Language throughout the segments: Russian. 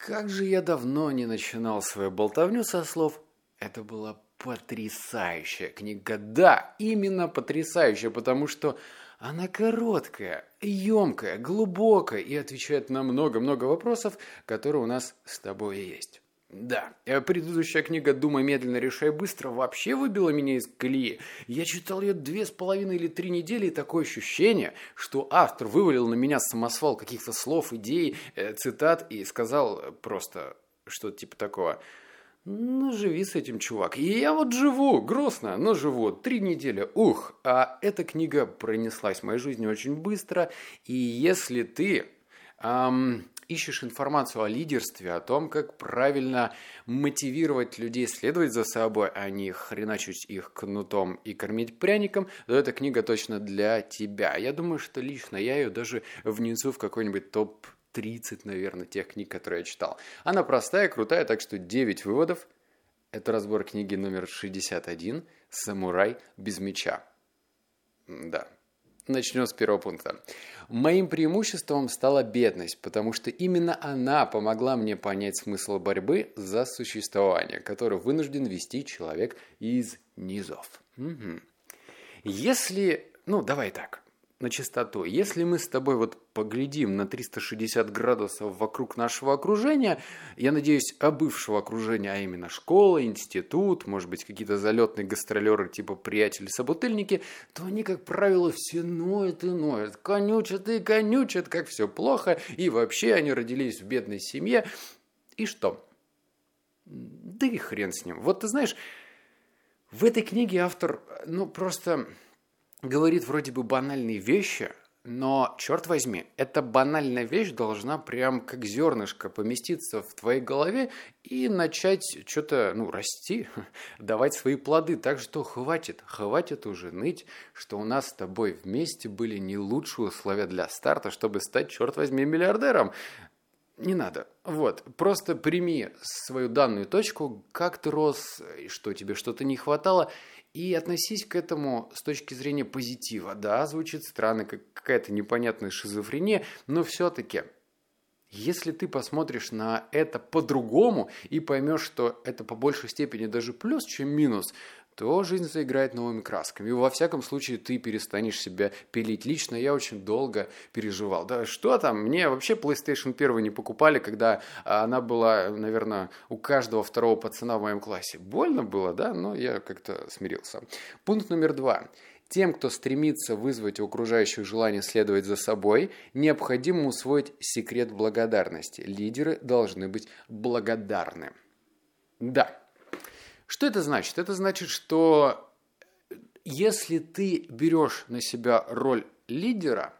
как же я давно не начинал свою болтовню со слов «это была потрясающая книга». Да, именно потрясающая, потому что она короткая, емкая, глубокая и отвечает на много-много вопросов, которые у нас с тобой есть. Да, э, предыдущая книга «Думай медленно, решай быстро» вообще выбила меня из колеи. Я читал ее две с половиной или три недели, и такое ощущение, что автор вывалил на меня самосвал каких-то слов, идей, э, цитат и сказал просто что-то типа такого «Ну, живи с этим, чувак». И я вот живу, грустно, но живу. Три недели, ух. А эта книга пронеслась в моей жизни очень быстро, и если ты... Эм, ищешь информацию о лидерстве, о том, как правильно мотивировать людей следовать за собой, а не хреначить их кнутом и кормить пряником, то эта книга точно для тебя. Я думаю, что лично я ее даже внесу в какой-нибудь топ 30, наверное, тех книг, которые я читал. Она простая, крутая, так что 9 выводов. Это разбор книги номер 61 «Самурай без меча». Да, Начнем с первого пункта. Моим преимуществом стала бедность, потому что именно она помогла мне понять смысл борьбы за существование, который вынужден вести человек из низов. Угу. Если, ну давай так, на чистоту. Если мы с тобой вот поглядим на 360 градусов вокруг нашего окружения, я надеюсь, о бывшего окружения, а именно школа, институт, может быть, какие-то залетные гастролеры типа приятели-собутыльники, то они, как правило, все ноют и ноют, конючат и конючат, как все плохо, и вообще они родились в бедной семье. И что? Да и хрен с ним. Вот ты знаешь, в этой книге автор, ну, просто говорит вроде бы банальные вещи, но, черт возьми, эта банальная вещь должна прям как зернышко поместиться в твоей голове и начать что-то, ну, расти, давать свои плоды. Так что хватит, хватит уже ныть, что у нас с тобой вместе были не лучшие условия для старта, чтобы стать, черт возьми, миллиардером. Не надо. Вот, просто прими свою данную точку, как ты рос, что тебе что-то не хватало, и относись к этому с точки зрения позитива. Да, звучит странно, как какая-то непонятная шизофрения, но все-таки, если ты посмотришь на это по-другому и поймешь, что это по большей степени даже плюс, чем минус, то жизнь заиграет новыми красками. И во всяком случае ты перестанешь себя пилить. Лично я очень долго переживал. Да что там, мне вообще PlayStation 1 не покупали, когда она была, наверное, у каждого второго пацана в моем классе. Больно было, да, но я как-то смирился. Пункт номер два. Тем, кто стремится вызвать у окружающих желание следовать за собой, необходимо усвоить секрет благодарности. Лидеры должны быть благодарны. Да, что это значит? Это значит, что если ты берешь на себя роль лидера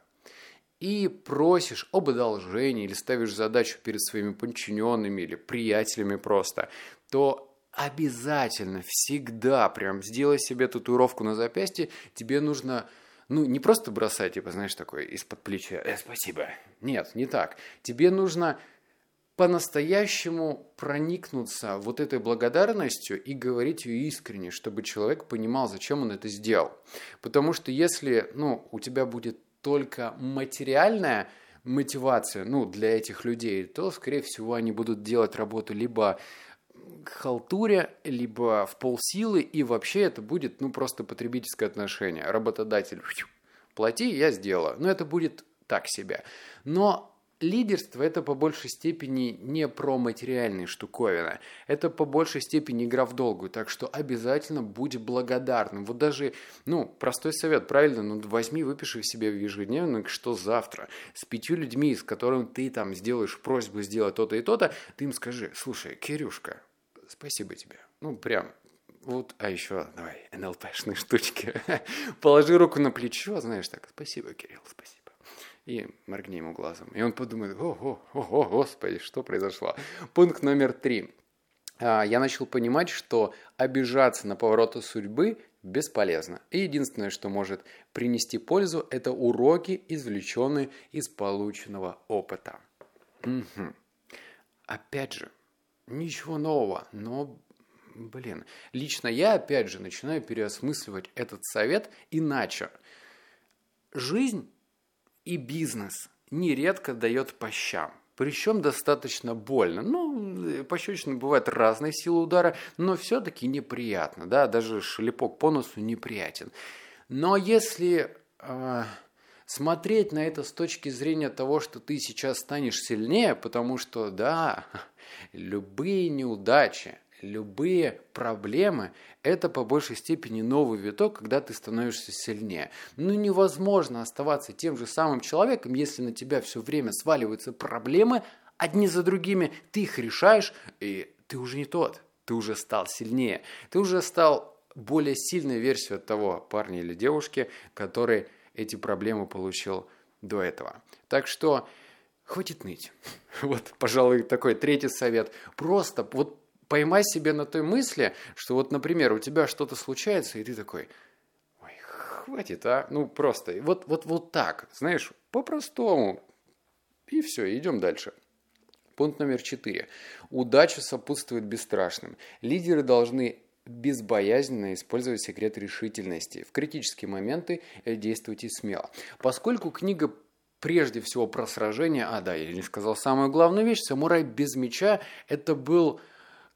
и просишь об одолжении или ставишь задачу перед своими подчиненными или приятелями просто, то обязательно, всегда прям сделай себе татуировку на запястье, тебе нужно ну, не просто бросать, типа, знаешь, такое из-под плеча, э, спасибо. Нет, не так. Тебе нужно по-настоящему проникнуться вот этой благодарностью и говорить ее искренне, чтобы человек понимал, зачем он это сделал. Потому что если ну, у тебя будет только материальная мотивация ну, для этих людей, то, скорее всего, они будут делать работу либо халтуре, либо в полсилы, и вообще это будет ну, просто потребительское отношение. Работодатель, плати, я сделаю. Но это будет так себе. Но лидерство это по большей степени не про материальные штуковины. Это по большей степени игра в долгую. Так что обязательно будь благодарным. Вот даже, ну, простой совет, правильно? Ну, возьми, выпиши себе в ежедневник, что завтра с пятью людьми, с которыми ты там сделаешь просьбу сделать то-то и то-то, ты им скажи, слушай, Кирюшка, спасибо тебе. Ну, прям вот, а еще, давай, НЛПшные штучки. Положи руку на плечо, знаешь, так, спасибо, Кирилл, спасибо и моргни ему глазом. И он подумает, ого, ого, господи, что произошло. Пункт номер три. А, я начал понимать, что обижаться на повороты судьбы бесполезно. И единственное, что может принести пользу, это уроки, извлеченные из полученного опыта. Угу. Опять же, ничего нового, но, блин, лично я, опять же, начинаю переосмысливать этот совет иначе. Жизнь и бизнес нередко дает по щам. причем достаточно больно. Ну, пощечина бывает разной силы удара, но все-таки неприятно, да, даже шлепок по носу неприятен. Но если э, смотреть на это с точки зрения того, что ты сейчас станешь сильнее, потому что, да, любые неудачи, любые проблемы – это по большей степени новый виток, когда ты становишься сильнее. Ну, невозможно оставаться тем же самым человеком, если на тебя все время сваливаются проблемы одни за другими, ты их решаешь, и ты уже не тот, ты уже стал сильнее, ты уже стал более сильной версией от того парня или девушки, который эти проблемы получил до этого. Так что хватит ныть. Вот, пожалуй, такой третий совет. Просто вот поймай себя на той мысли, что вот, например, у тебя что-то случается, и ты такой, ой, хватит, а? Ну, просто, вот, вот, вот так, знаешь, по-простому. И все, идем дальше. Пункт номер четыре. Удача сопутствует бесстрашным. Лидеры должны безбоязненно использовать секрет решительности. В критические моменты действуйте смело. Поскольку книга прежде всего про сражение, а да, я не сказал самую главную вещь, самурай без меча, это был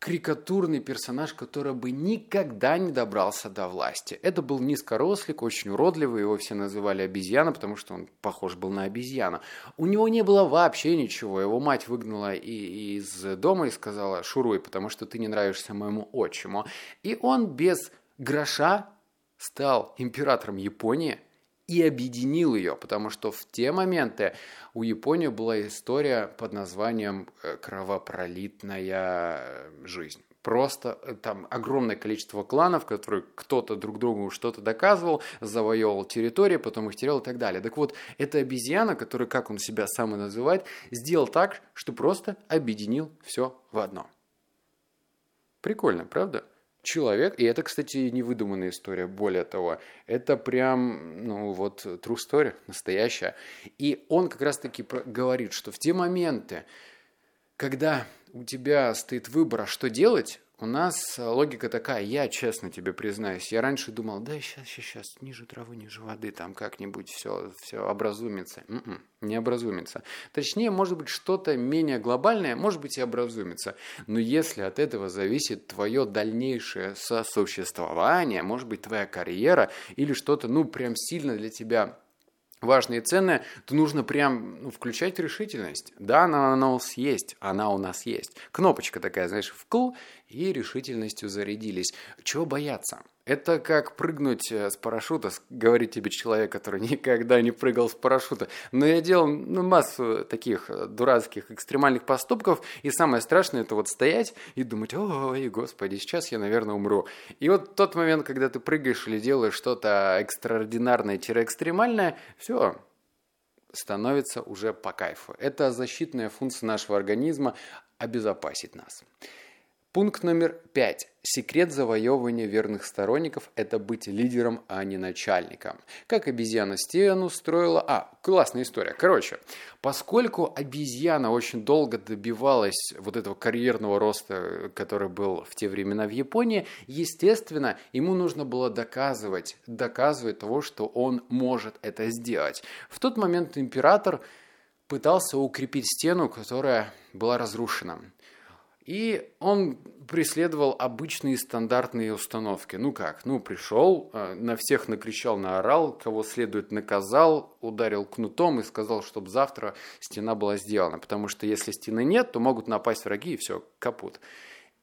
карикатурный персонаж, который бы никогда не добрался до власти. Это был низкорослик, очень уродливый, его все называли обезьяна, потому что он похож был на обезьяну. У него не было вообще ничего, его мать выгнала и, из дома и сказала «шуруй, потому что ты не нравишься моему отчиму». И он без гроша стал императором Японии – и объединил ее, потому что в те моменты у Японии была история под названием э, «Кровопролитная жизнь». Просто э, там огромное количество кланов, которые кто-то друг другу что-то доказывал, завоевывал территории, потом их терял и так далее. Так вот, эта обезьяна, которая, как он себя сам и называет, сделал так, что просто объединил все в одно. Прикольно, правда? Человек, и это, кстати, не выдуманная история, более того, это прям, ну вот, true story, настоящая. И он как раз-таки говорит, что в те моменты, когда у тебя стоит выбор, а что делать, у нас логика такая, я честно тебе признаюсь, я раньше думал, да, сейчас, сейчас, сейчас, ниже травы, ниже воды, там как-нибудь все, все образумится. М-м, не образумится. Точнее, может быть, что-то менее глобальное, может быть, и образумится. Но если от этого зависит твое дальнейшее сосуществование, может быть, твоя карьера или что-то, ну, прям сильно для тебя важные и ценные, то нужно прям ну, включать решительность. Да, она, она у нас есть, она у нас есть. Кнопочка такая, знаешь, вкл, и решительностью зарядились. Чего бояться? Это как прыгнуть э, с парашюта, говорит тебе человек, который никогда не прыгал с парашюта. Но я делал ну, массу таких э, дурацких экстремальных поступков, и самое страшное это вот стоять и думать, ой, господи, сейчас я, наверное, умру. И вот тот момент, когда ты прыгаешь или делаешь что-то экстраординарное-экстремальное, все, становится уже по кайфу. Это защитная функция нашего организма обезопасить нас. Пункт номер пять. Секрет завоевывания верных сторонников – это быть лидером, а не начальником. Как обезьяна стену строила... А, классная история. Короче, поскольку обезьяна очень долго добивалась вот этого карьерного роста, который был в те времена в Японии, естественно, ему нужно было доказывать, доказывать того, что он может это сделать. В тот момент император пытался укрепить стену, которая была разрушена. И он преследовал обычные стандартные установки. Ну как, ну пришел, э, на всех накричал, наорал, кого следует наказал, ударил кнутом и сказал, чтобы завтра стена была сделана. Потому что если стены нет, то могут напасть враги и все, капут.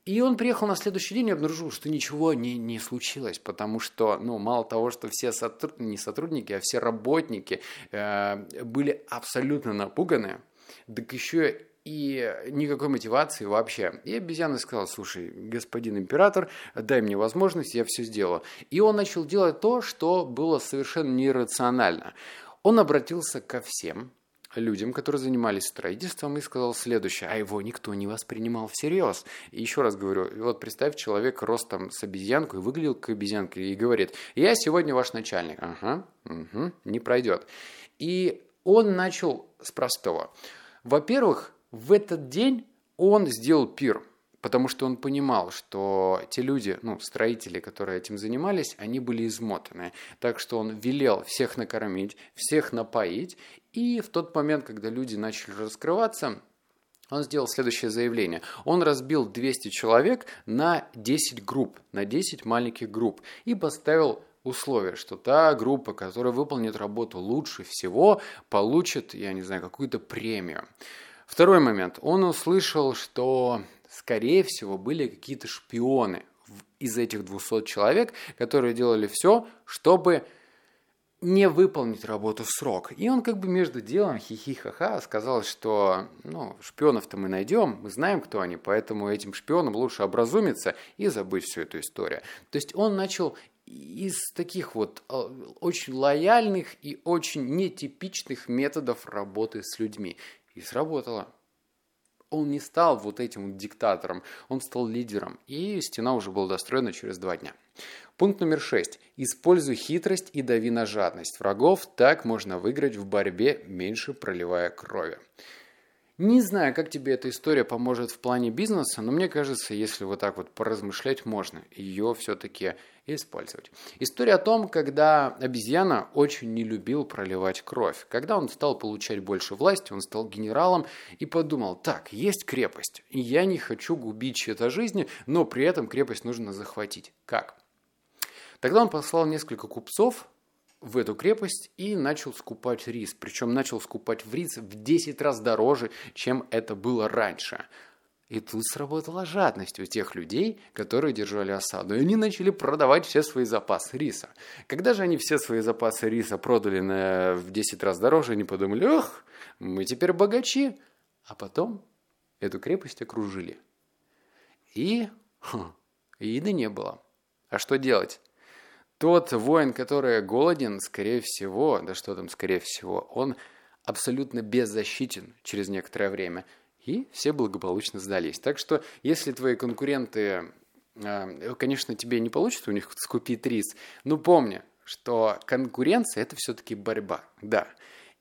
И он приехал на следующий день и обнаружил, что ничего не, не случилось, потому что, ну, мало того, что все сотруд... не сотрудники, а все работники э, были абсолютно напуганы, так еще и никакой мотивации вообще. И обезьяна сказала, слушай, господин император, дай мне возможность, я все сделаю. И он начал делать то, что было совершенно нерационально. Он обратился ко всем людям, которые занимались строительством, и сказал следующее, а его никто не воспринимал всерьез. И еще раз говорю, вот представь человек ростом с обезьянку и выглядел как обезьянка, и говорит, я сегодня ваш начальник. Ага, угу, не пройдет. И он начал с простого. Во-первых, в этот день он сделал пир, потому что он понимал, что те люди, ну, строители, которые этим занимались, они были измотаны. Так что он велел всех накормить, всех напоить, и в тот момент, когда люди начали раскрываться, он сделал следующее заявление. Он разбил 200 человек на 10 групп, на 10 маленьких групп и поставил условие, что та группа, которая выполнит работу лучше всего, получит, я не знаю, какую-то премию. Второй момент. Он услышал, что, скорее всего, были какие-то шпионы из этих 200 человек, которые делали все, чтобы не выполнить работу в срок. И он как бы между делом хихи-ха-ха сказал, что ну, шпионов-то мы найдем, мы знаем, кто они, поэтому этим шпионам лучше образумиться и забыть всю эту историю. То есть он начал из таких вот э, очень лояльных и очень нетипичных методов работы с людьми. И сработало. Он не стал вот этим вот диктатором, он стал лидером. И стена уже была достроена через два дня. Пункт номер шесть. Используй хитрость и дави на жадность врагов, так можно выиграть в борьбе, меньше проливая крови. Не знаю, как тебе эта история поможет в плане бизнеса, но мне кажется, если вот так вот поразмышлять, можно ее все-таки использовать. История о том, когда обезьяна очень не любил проливать кровь. Когда он стал получать больше власти, он стал генералом и подумал, так, есть крепость, и я не хочу губить чьи-то жизни, но при этом крепость нужно захватить. Как? Тогда он послал несколько купцов в эту крепость и начал скупать рис. Причем начал скупать рис в 10 раз дороже, чем это было раньше. И тут сработала жадность у тех людей, которые держали осаду. И они начали продавать все свои запасы риса. Когда же они все свои запасы риса продали на, в 10 раз дороже, они подумали, ох, мы теперь богачи. А потом эту крепость окружили. И хм, еды не было. А что делать? Тот воин, который голоден, скорее всего, да что там скорее всего, он абсолютно беззащитен через некоторое время. И все благополучно сдались. Так что, если твои конкуренты, а, конечно, тебе не получится у них скупить рис, но помни, что конкуренция – это все-таки борьба, да.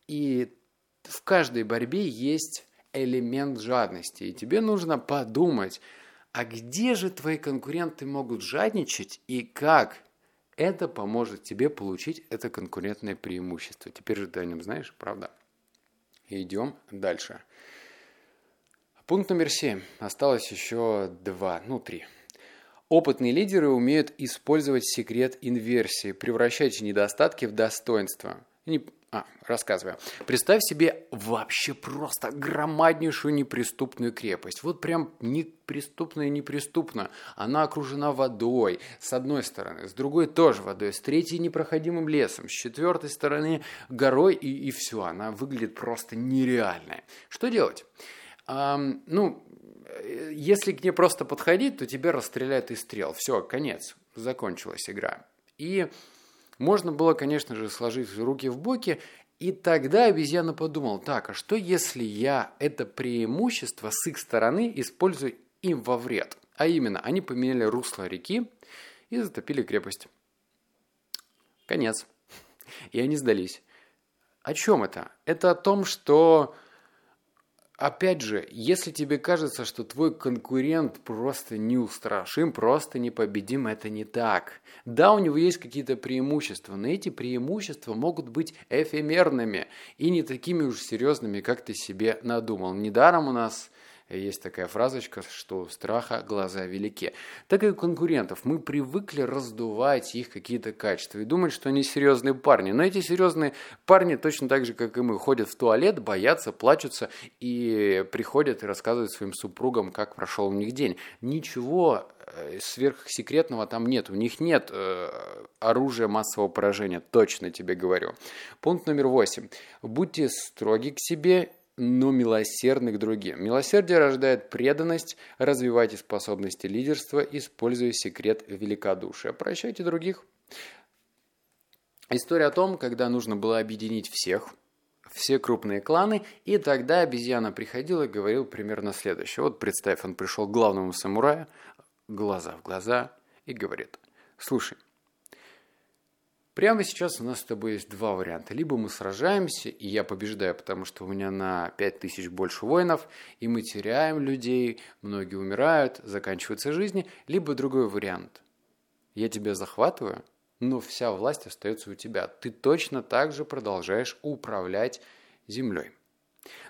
И в каждой борьбе есть элемент жадности. И тебе нужно подумать, а где же твои конкуренты могут жадничать и как это поможет тебе получить это конкурентное преимущество. Теперь же ты о нем знаешь, правда? идем дальше. Пункт номер семь. Осталось еще два, ну три. Опытные лидеры умеют использовать секрет инверсии, превращать недостатки в достоинства. А, рассказываю. Представь себе вообще просто громаднейшую неприступную крепость. Вот прям неприступная неприступна. Она окружена водой с одной стороны, с другой тоже водой, с третьей непроходимым лесом, с четвертой стороны горой и, и все. Она выглядит просто нереальная. Что делать? А, ну, если к ней просто подходить, то тебя расстреляют из стрел. Все, конец. Закончилась игра. И можно было, конечно же, сложить руки в боки, и тогда обезьяна подумал, так, а что если я это преимущество с их стороны использую им во вред? А именно, они поменяли русло реки и затопили крепость. Конец. И они сдались. О чем это? Это о том, что Опять же, если тебе кажется, что твой конкурент просто неустрашим, просто непобедим, это не так. Да, у него есть какие-то преимущества, но эти преимущества могут быть эфемерными и не такими уж серьезными, как ты себе надумал. Недаром у нас есть такая фразочка, что страха глаза велики. Так и у конкурентов. Мы привыкли раздувать их какие-то качества и думать, что они серьезные парни. Но эти серьезные парни точно так же, как и мы, ходят в туалет, боятся, плачутся и приходят и рассказывают своим супругам, как прошел у них день. Ничего э, сверхсекретного там нет. У них нет э, оружия массового поражения, точно тебе говорю. Пункт номер восемь. Будьте строги к себе но милосердны к другим. Милосердие рождает преданность, развивайте способности лидерства, используя секрет великодушия. Прощайте других. История о том, когда нужно было объединить всех, все крупные кланы, и тогда обезьяна приходила и говорил примерно следующее. Вот представь, он пришел к главному самураю, глаза в глаза, и говорит, слушай, Прямо сейчас у нас с тобой есть два варианта. Либо мы сражаемся, и я побеждаю, потому что у меня на 5000 больше воинов, и мы теряем людей, многие умирают, заканчиваются жизни. Либо другой вариант. Я тебя захватываю, но вся власть остается у тебя. Ты точно так же продолжаешь управлять землей.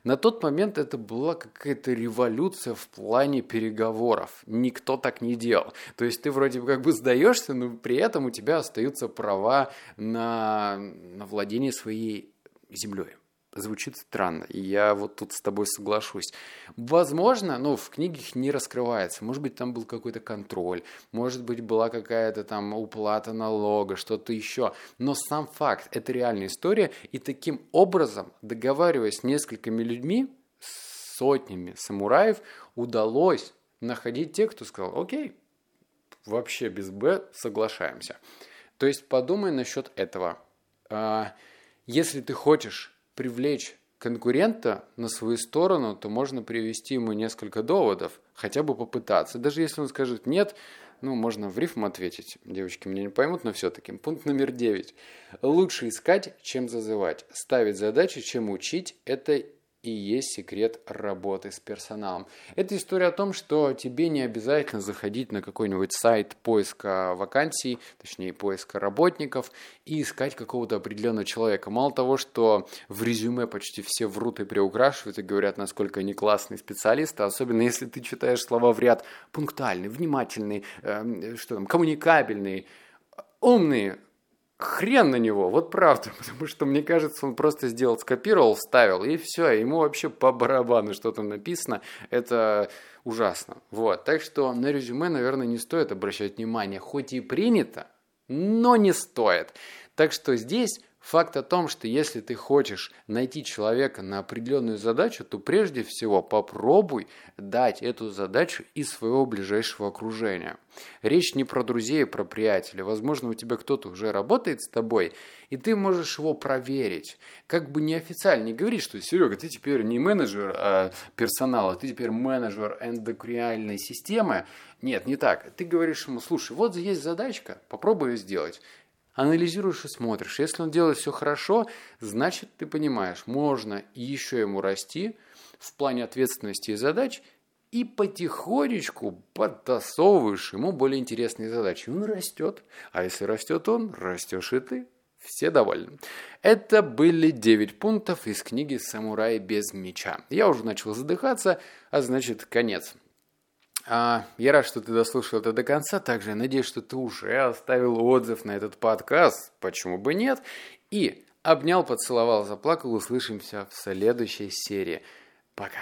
На тот момент это была какая-то революция в плане переговоров. Никто так не делал. То есть ты вроде бы как бы сдаешься, но при этом у тебя остаются права на, на владение своей землей звучит странно, и я вот тут с тобой соглашусь. Возможно, ну, в книгах не раскрывается, может быть, там был какой-то контроль, может быть, была какая-то там уплата налога, что-то еще, но сам факт, это реальная история, и таким образом, договариваясь с несколькими людьми, сотнями самураев, удалось находить тех, кто сказал, окей, вообще без «б» соглашаемся. То есть подумай насчет этого. А, если ты хочешь привлечь конкурента на свою сторону, то можно привести ему несколько доводов, хотя бы попытаться. Даже если он скажет «нет», ну, можно в рифм ответить. Девочки меня не поймут, но все-таки. Пункт номер девять. Лучше искать, чем зазывать. Ставить задачи, чем учить. Это и есть секрет работы с персоналом. Это история о том, что тебе не обязательно заходить на какой-нибудь сайт поиска вакансий, точнее поиска работников, и искать какого-то определенного человека. Мало того, что в резюме почти все врут и приукрашивают и говорят, насколько они классные специалисты, особенно если ты читаешь слова в ряд пунктуальный, внимательный, э, что там, коммуникабельный, умный, хрен на него, вот правда, потому что, мне кажется, он просто сделал, скопировал, вставил, и все, ему вообще по барабану что там написано, это ужасно. Вот, так что на резюме, наверное, не стоит обращать внимание, хоть и принято, но не стоит. Так что здесь Факт о том, что если ты хочешь найти человека на определенную задачу, то прежде всего попробуй дать эту задачу из своего ближайшего окружения. Речь не про друзей, а про приятелей. Возможно, у тебя кто-то уже работает с тобой, и ты можешь его проверить. Как бы неофициально не говорить, что Серега, ты теперь не менеджер а персонала, ты теперь менеджер эндокриальной системы. Нет, не так. Ты говоришь ему, слушай, вот есть задачка, попробуй ее сделать анализируешь и смотришь. Если он делает все хорошо, значит, ты понимаешь, можно еще ему расти в плане ответственности и задач, и потихонечку подтасовываешь ему более интересные задачи. Он растет, а если растет он, растешь и ты. Все довольны. Это были 9 пунктов из книги «Самурай без меча». Я уже начал задыхаться, а значит, конец. А, я рад, что ты дослушал это до конца. Также надеюсь, что ты уже оставил отзыв на этот подкаст. Почему бы нет? И обнял, поцеловал, заплакал. Услышимся в следующей серии. Пока.